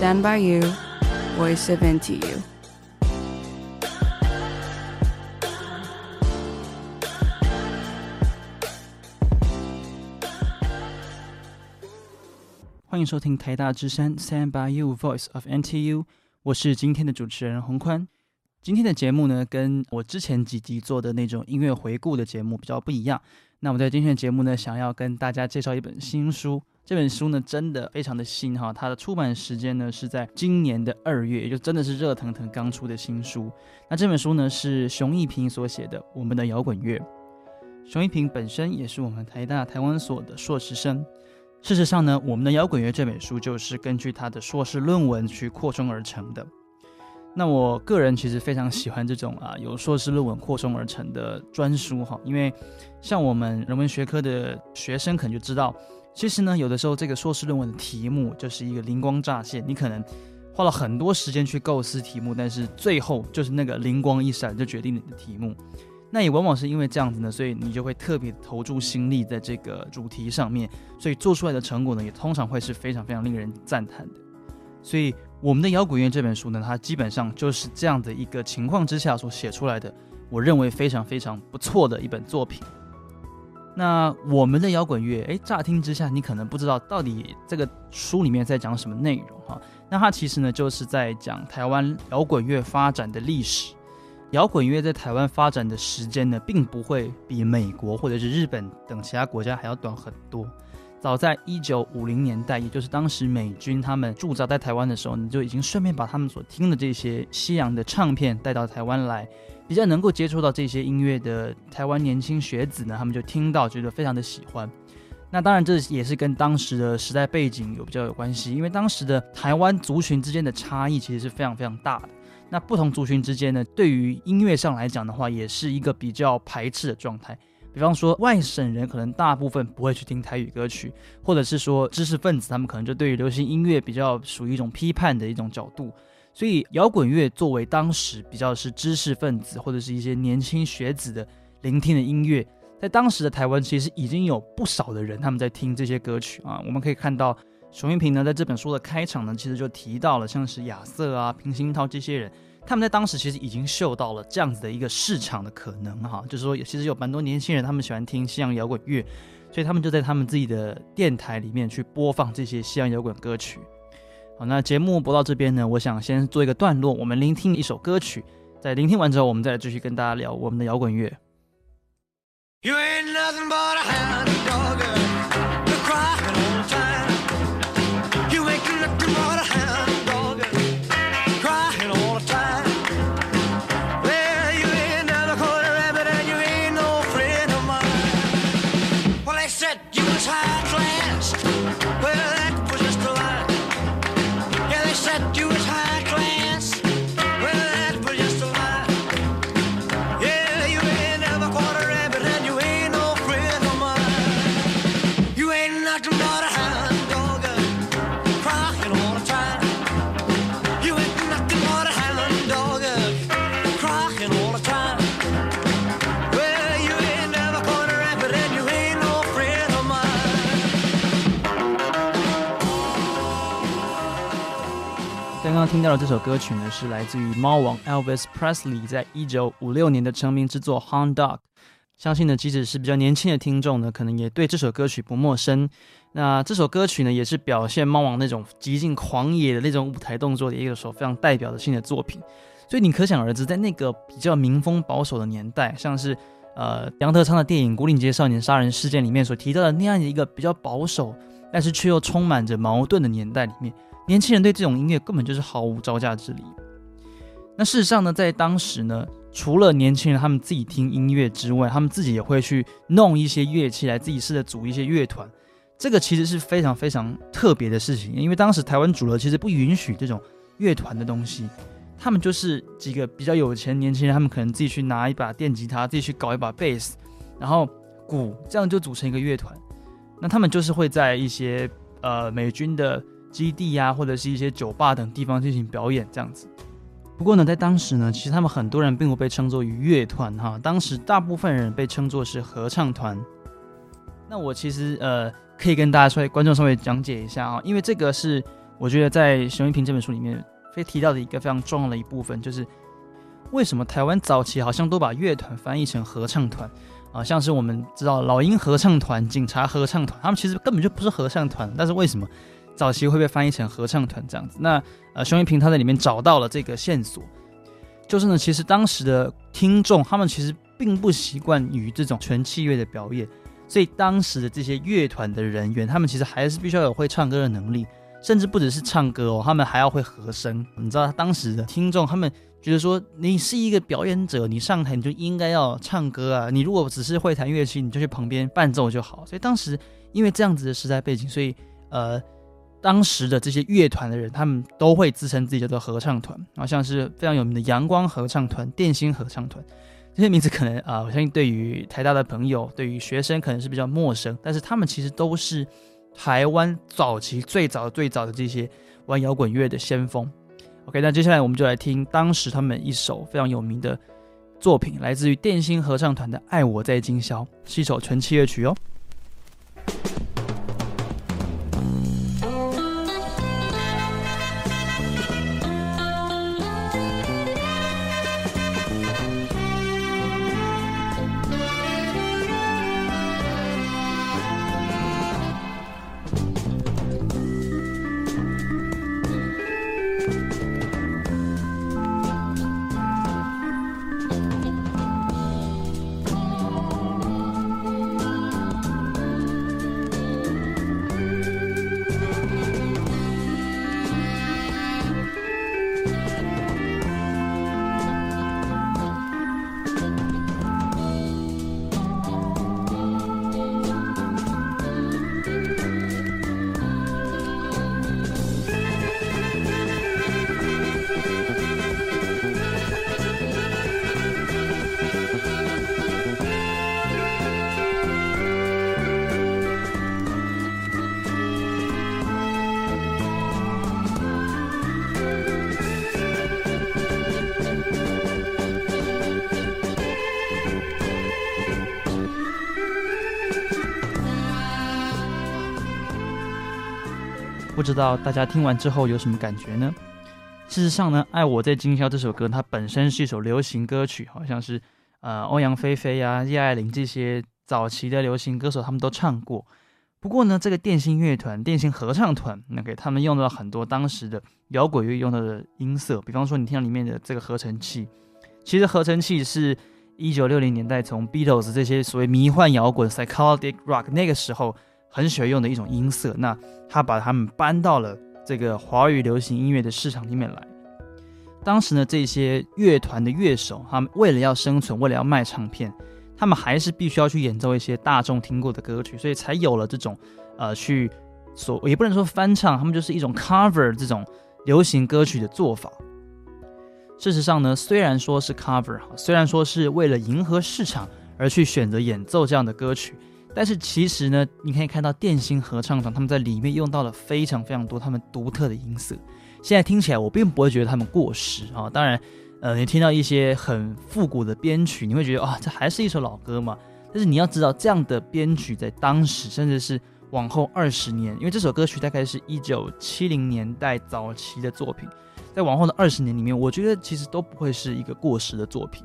Stand by you, voice of NTU. 欢迎收听台大之声 Stand by You, voice of NTU。我是今天的主持人洪宽。今天的节目呢，跟我之前几集做的那种音乐回顾的节目比较不一样。那我们在今天的节目呢，想要跟大家介绍一本新书。这本书呢，真的非常的新哈，它的出版时间呢是在今年的二月，也就真的是热腾腾刚出的新书。那这本书呢是熊一平所写的《我们的摇滚乐》。熊一平本身也是我们台大台湾所的硕士生。事实上呢，《我们的摇滚乐》这本书就是根据他的硕士论文去扩充而成的。那我个人其实非常喜欢这种啊由硕士论文扩充而成的专书哈，因为像我们人文学科的学生可能就知道。其实呢，有的时候这个硕士论文的题目就是一个灵光乍现，你可能花了很多时间去构思题目，但是最后就是那个灵光一闪就决定你的题目。那也往往是因为这样子呢，所以你就会特别投注心力在这个主题上面，所以做出来的成果呢，也通常会是非常非常令人赞叹的。所以我们的摇滚乐这本书呢，它基本上就是这样的一个情况之下所写出来的，我认为非常非常不错的一本作品。那我们的摇滚乐，诶，乍听之下，你可能不知道到底这个书里面在讲什么内容哈。那它其实呢，就是在讲台湾摇滚乐发展的历史。摇滚乐在台湾发展的时间呢，并不会比美国或者是日本等其他国家还要短很多。早在一九五零年代，也就是当时美军他们驻扎在台湾的时候，你就已经顺便把他们所听的这些西洋的唱片带到台湾来。比较能够接触到这些音乐的台湾年轻学子呢，他们就听到觉得非常的喜欢。那当然这也是跟当时的时代背景有比较有关系，因为当时的台湾族群之间的差异其实是非常非常大的。那不同族群之间呢，对于音乐上来讲的话，也是一个比较排斥的状态。比方说外省人可能大部分不会去听台语歌曲，或者是说知识分子他们可能就对于流行音乐比较属于一种批判的一种角度。所以，摇滚乐作为当时比较是知识分子或者是一些年轻学子的聆听的音乐，在当时的台湾，其实已经有不少的人他们在听这些歌曲啊。我们可以看到，熊一平呢在这本书的开场呢，其实就提到了像是亚瑟啊、平鑫涛这些人，他们在当时其实已经嗅到了这样子的一个市场的可能哈，就是说，其实有蛮多年轻人他们喜欢听西洋摇滚乐，所以他们就在他们自己的电台里面去播放这些西洋摇滚歌曲。好，那节目播到这边呢，我想先做一个段落，我们聆听一首歌曲，在聆听完之后，我们再来继续跟大家聊我们的摇滚乐。刚刚听到的这首歌曲呢，是来自于猫王 Elvis Presley 在一九五六年的成名之作《Hound Dog》。相信呢，即使是比较年轻的听众呢，可能也对这首歌曲不陌生。那这首歌曲呢，也是表现猫王那种极尽狂野的那种舞台动作的一个首非常代表性的作品。所以你可想而知，在那个比较民风保守的年代，像是呃杨德昌的电影《牯岭街少年杀人事件》里面所提到的那样一个比较保守，但是却又充满着矛盾的年代里面。年轻人对这种音乐根本就是毫无招架之力。那事实上呢，在当时呢，除了年轻人他们自己听音乐之外，他们自己也会去弄一些乐器来自己试着组一些乐团。这个其实是非常非常特别的事情，因为当时台湾主流其实不允许这种乐团的东西。他们就是几个比较有钱年轻人，他们可能自己去拿一把电吉他，自己去搞一把贝斯，然后鼓，这样就组成一个乐团。那他们就是会在一些呃美军的。基地呀、或者是一些酒吧等地方进行表演这样子。不过呢，在当时呢，其实他们很多人并不被称作于乐团哈，当时大部分人被称作是合唱团。那我其实呃可以跟大家稍微观众稍微讲解一下啊，因为这个是我觉得在熊一平这本书里面，非提到的一个非常重要的一部分，就是为什么台湾早期好像都把乐团翻译成合唱团啊，像是我们知道老鹰合唱团、警察合唱团，他们其实根本就不是合唱团，但是为什么早期会被翻译成合唱团这样子？那呃，熊一平他在里面找到了这个线索，就是呢，其实当时的听众他们其实并不习惯于这种全器乐的表演，所以当时的这些乐团的人员，他们其实还是必须要有会唱歌的能力。甚至不只是唱歌哦，他们还要会和声。你知道，当时的听众他们觉得说，你是一个表演者，你上台你就应该要唱歌啊。你如果只是会弹乐器，你就去旁边伴奏就好。所以当时因为这样子的时代背景，所以呃，当时的这些乐团的人，他们都会自称自己叫做合唱团。啊像是非常有名的阳光合唱团、电心合唱团这些名字，可能啊、我相信对于台大的朋友、对于学生可能是比较陌生，但是他们其实都是。台湾早期最早最早的这些玩摇滚乐的先锋，OK，那接下来我们就来听当时他们一首非常有名的作品，来自于电心合唱团的《爱我在今宵》，是一首纯器乐曲哦。知道大家听完之后有什么感觉呢？事实上呢，《爱我在今宵》这首歌它本身是一首流行歌曲，好像是呃欧阳菲菲呀、叶爱玲这些早期的流行歌手他们都唱过。不过呢，这个电心乐团、电心合唱团，那给他们用到很多当时的摇滚乐用到的音色，比方说你听到里面的这个合成器，其实合成器是一九六零年代从 Beatles 这些所谓迷幻摇滚 （psychedelic rock） 那个时候。很喜欢用的一种音色，那他把他们搬到了这个华语流行音乐的市场里面来。当时呢，这些乐团的乐手，他们为了要生存，为了要卖唱片，他们还是必须要去演奏一些大众听过的歌曲，所以才有了这种呃，去所也不能说翻唱，他们就是一种 cover 这种流行歌曲的做法。事实上呢，虽然说是 cover，哈虽然说是为了迎合市场而去选择演奏这样的歌曲。但是其实呢，你可以看到电心合唱团他们在里面用到了非常非常多他们独特的音色。现在听起来我并不会觉得他们过时啊。当然，呃，你听到一些很复古的编曲，你会觉得啊，这还是一首老歌嘛。但是你要知道，这样的编曲在当时，甚至是往后二十年，因为这首歌曲大概是一九七零年代早期的作品，在往后的二十年里面，我觉得其实都不会是一个过时的作品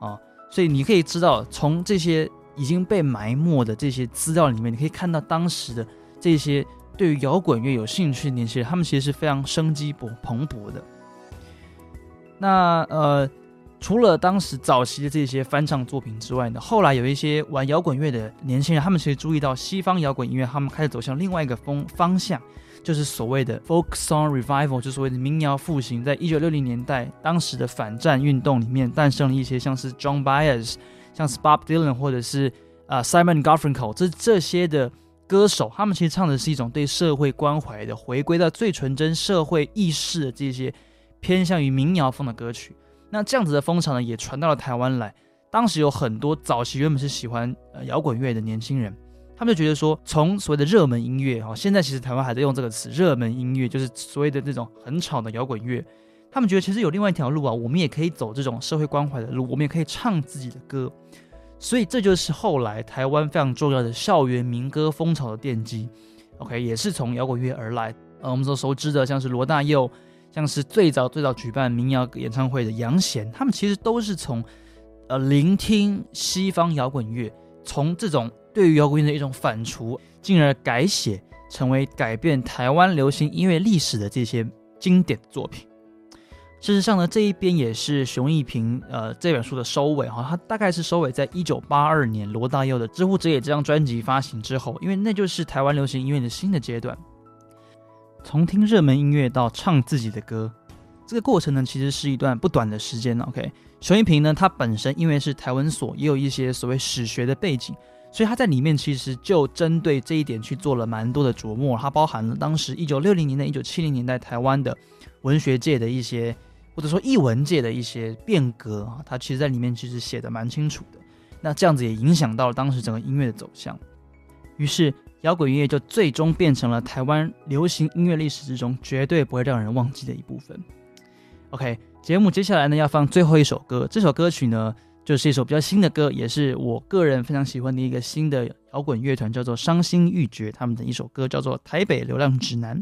啊。所以你可以知道，从这些。已经被埋没的这些资料里面，你可以看到当时的这些对于摇滚乐有兴趣的年轻人，他们其实是非常生机勃蓬勃的。那呃，除了当时早期的这些翻唱作品之外呢，后来有一些玩摇滚乐的年轻人，他们其实注意到西方摇滚音乐，他们开始走向另外一个风方向，就是所谓的 folk song revival，就所谓的民谣复兴。在一九六零年代，当时的反战运动里面诞生了一些像是 John Baez。像是 Bob Dylan 或者是、Simon Garfunkel 这这些的歌手，他们其实唱的是一种对社会关怀的，回归到最纯真社会意识的这些偏向于民谣风的歌曲。那这样子的风潮呢，也传到了台湾来。当时有很多早期原本是喜欢呃摇滚乐的年轻人，他们就觉得说，从所谓的热门音乐哈，现在其实台湾还在用这个词，热门音乐就是所谓的这种很吵的摇滚乐。他们觉得其实有另外一条路啊，我们也可以走这种社会关怀的路，我们也可以唱自己的歌，所以这就是后来台湾非常重要的校园民歌风潮的奠基。OK，也是从摇滚乐而来。呃，我们所熟知的，像是罗大佑，像是最早最早举办民谣演唱会的杨贤，他们其实都是从呃聆听西方摇滚乐，从这种对于摇滚乐的一种反刍，进而改写成为改变台湾流行音乐历史的这些经典作品。事实上呢，这一边也是熊一平呃这本书的收尾哈，它大概是收尾在一九八二年罗大佑的《知乎者也》这张专辑发行之后，因为那就是台湾流行音乐的新的阶段。从听热门音乐到唱自己的歌，这个过程呢，其实是一段不短的时间。OK，熊一平呢，他本身因为是台文所，也有一些所谓史学的背景，所以他在里面其实就针对这一点去做了蛮多的琢磨。它包含了当时一九六零年代、一九七零年代台湾的文学界的一些。或者说译文界的一些变革啊，它其实在里面其实写的蛮清楚的。那这样子也影响到了当时整个音乐的走向。于是摇滚音乐就最终变成了台湾流行音乐历史之中绝对不会让人忘记的一部分。OK，节目接下来呢要放最后一首歌，这首歌曲呢就是一首比较新的歌，也是我个人非常喜欢的一个新的摇滚乐团，叫做伤心欲绝，他们的一首歌叫做《台北流浪指南》。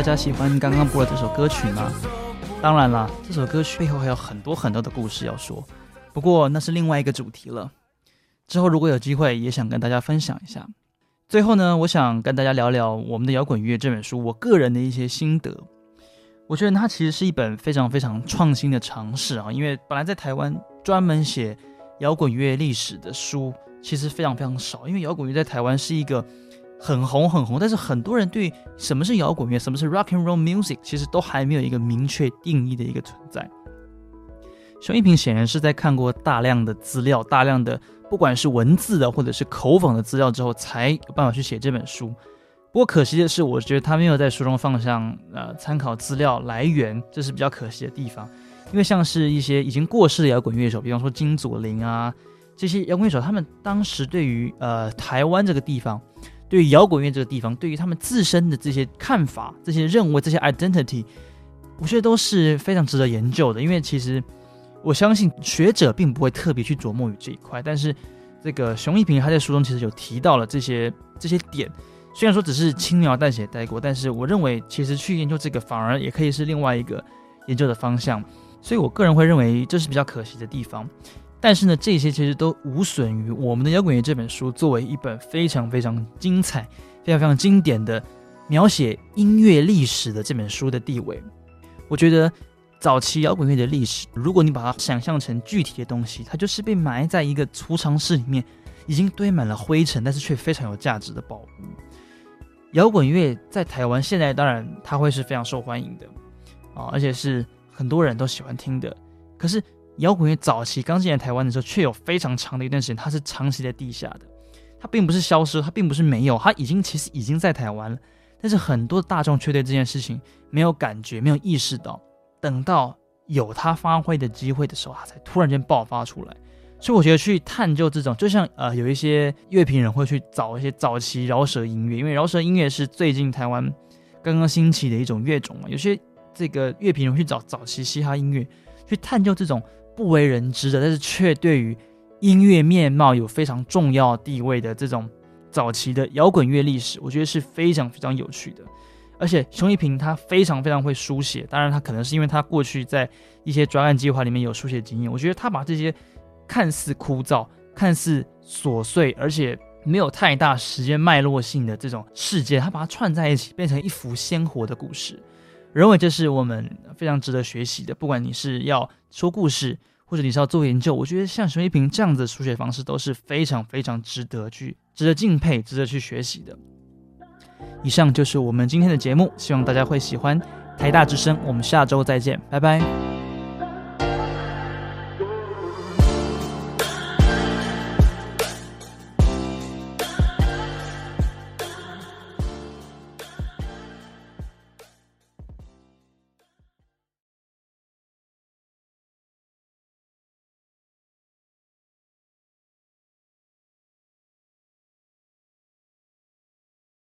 大家喜欢刚刚播的这首歌曲吗？当然了，这首歌曲背后还有很多很多的故事要说，不过那是另外一个主题了。之后如果有机会，也想跟大家分享一下。最后呢，我想跟大家聊聊我们的摇滚乐这本书，我个人的一些心得。我觉得它其实是一本非常非常创新的尝试啊，因为本来在台湾专门写摇滚乐历史的书其实非常非常少，因为摇滚乐在台湾是一个。很红很红，但是很多人对什么是摇滚乐、什么是 rock and roll music，其实都还没有一个明确定义的一个存在。熊一平显然是在看过大量的资料、大量的不管是文字的或者是口访的资料之后，才有办法去写这本书。不过可惜的是，我觉得他没有在书中放上呃参考资料来源，这是比较可惜的地方。因为像是一些已经过世的摇滚乐手，比方说金左霖啊这些摇滚乐手，他们当时对于呃台湾这个地方。对于摇滚乐这个地方，对于他们自身的这些看法、这些认为、这些 identity，我觉得都是非常值得研究的。因为其实我相信学者并不会特别去琢磨于这一块，但是这个熊一平他在书中其实有提到了这些这些点，虽然说只是轻描淡写带过，但是我认为其实去研究这个反而也可以是另外一个研究的方向。所以我个人会认为这是比较可惜的地方。但是呢，这些其实都无损于我们的摇滚乐这本书作为一本非常非常精彩、非常非常经典的描写音乐历史的这本书的地位。我觉得早期摇滚乐的历史，如果你把它想象成具体的东西，它就是被埋在一个储藏室里面，已经堆满了灰尘，但是却非常有价值的宝物。摇滚乐在台湾现在当然它会是非常受欢迎的啊，而且是很多人都喜欢听的。可是。摇滚乐早期刚进来台湾的时候，却有非常长的一段时间，它是长期在地下的。它并不是消失，它并不是没有，它已经其实已经在台湾了，但是很多大众却对这件事情没有感觉，没有意识到，等到有它发挥的机会的时候，它才突然间爆发出来。所以我觉得去探究这种，就像呃，有一些乐评人会去找一些早期饶舌音乐，因为饶舌音乐是最近台湾刚刚兴起的一种乐种嘛。有些这个乐评人会去找早期嘻哈音乐，去探究这种不为人知的，但是却对于音乐面貌有非常重要地位的这种早期的摇滚乐历史，我觉得是非常非常有趣的。而且熊一平他非常非常会书写，当然他可能是因为他过去在一些专案计划里面有书写经验，我觉得他把这些。看似枯燥、看似琐碎，而且没有太大时间脉络性的这种事件，他把它串在一起，变成一幅鲜活的故事。认为这是我们非常值得学习的。不管你是要说故事，或者你是要做研究，我觉得像熊一平这样子的书写方式都是非常非常值得去、值得敬佩、值得去学习的。以上就是我们今天的节目，希望大家会喜欢。台大之声，我们下周再见，拜拜。